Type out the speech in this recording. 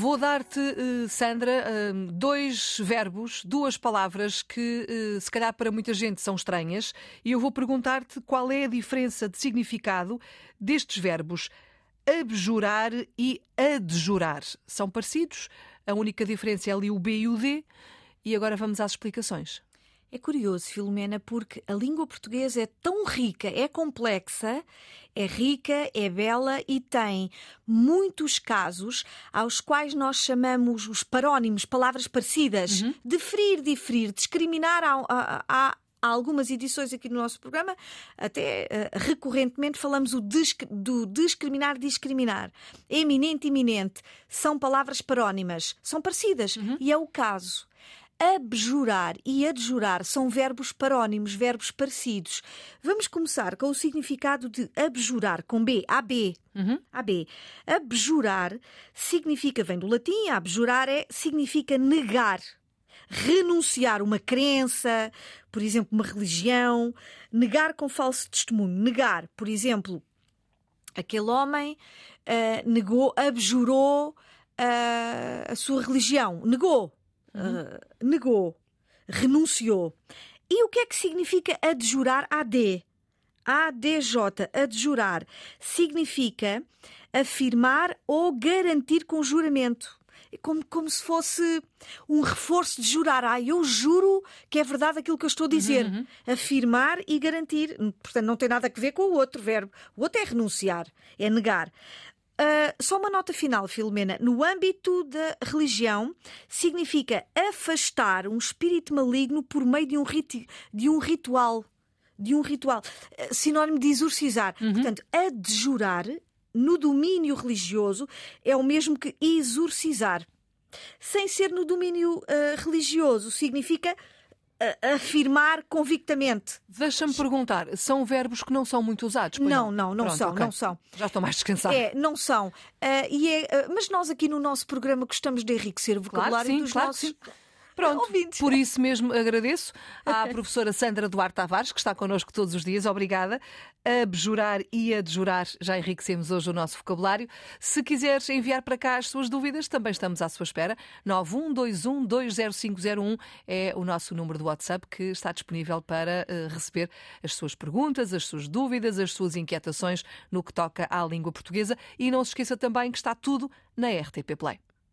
Vou dar-te, eh, Sandra, eh, dois verbos, duas palavras que, eh, se calhar, para muita gente são estranhas, e eu vou perguntar-te qual é a diferença de significado destes verbos abjurar e adjurar. São parecidos, a única diferença é ali o B e o D, e agora vamos às explicações. É curioso, Filomena, porque a língua portuguesa é tão rica, é complexa, é rica, é bela e tem muitos casos aos quais nós chamamos os parónimos, palavras parecidas, uhum. deferir, diferir, discriminar. Há, há, há algumas edições aqui no nosso programa, até uh, recorrentemente falamos disc, do discriminar, discriminar. Eminente, iminente, são palavras parónimas, são parecidas. Uhum. E é o caso abjurar e adjurar são verbos parónimos, verbos parecidos. Vamos começar com o significado de abjurar, com B, AB. Uhum. AB. Abjurar significa, vem do latim, abjurar é, significa negar, renunciar uma crença, por exemplo, uma religião, negar com falso testemunho, negar, por exemplo, aquele homem uh, negou, abjurou uh, a sua religião, negou, uhum. uh, negou, renunciou. E o que é que significa adjurar AD? ADJ, adjurar, significa afirmar ou garantir com juramento. É como, como se fosse um reforço de jurar. Ah, eu juro que é verdade aquilo que eu estou a dizer. Uhum, uhum. Afirmar e garantir. Portanto, não tem nada a ver com o outro verbo. O outro é renunciar, é negar. Uh, só uma nota final, Filomena. No âmbito da religião, significa afastar um espírito maligno por meio de um, rit de um ritual. De um ritual. Uh, sinónimo de exorcizar. Uhum. Portanto, adjurar no domínio religioso é o mesmo que exorcizar. Sem ser no domínio uh, religioso, significa afirmar convictamente. Deixa-me perguntar, são verbos que não são muito usados? Não, não, não, Pronto, são, okay. não são. Já estou mais descansada. É, não são. Uh, e é, uh, mas nós aqui no nosso programa gostamos de enriquecer o vocabulário claro, sim, dos claro, nossos. Sim. Pronto, ouvintes. por isso mesmo agradeço à professora Sandra Duarte Tavares, que está connosco todos os dias. Obrigada. Abjurar e adjurar, já enriquecemos hoje o nosso vocabulário. Se quiseres enviar para cá as suas dúvidas, também estamos à sua espera. 912120501 é o nosso número do WhatsApp que está disponível para uh, receber as suas perguntas, as suas dúvidas, as suas inquietações no que toca à língua portuguesa. E não se esqueça também que está tudo na RTP Play.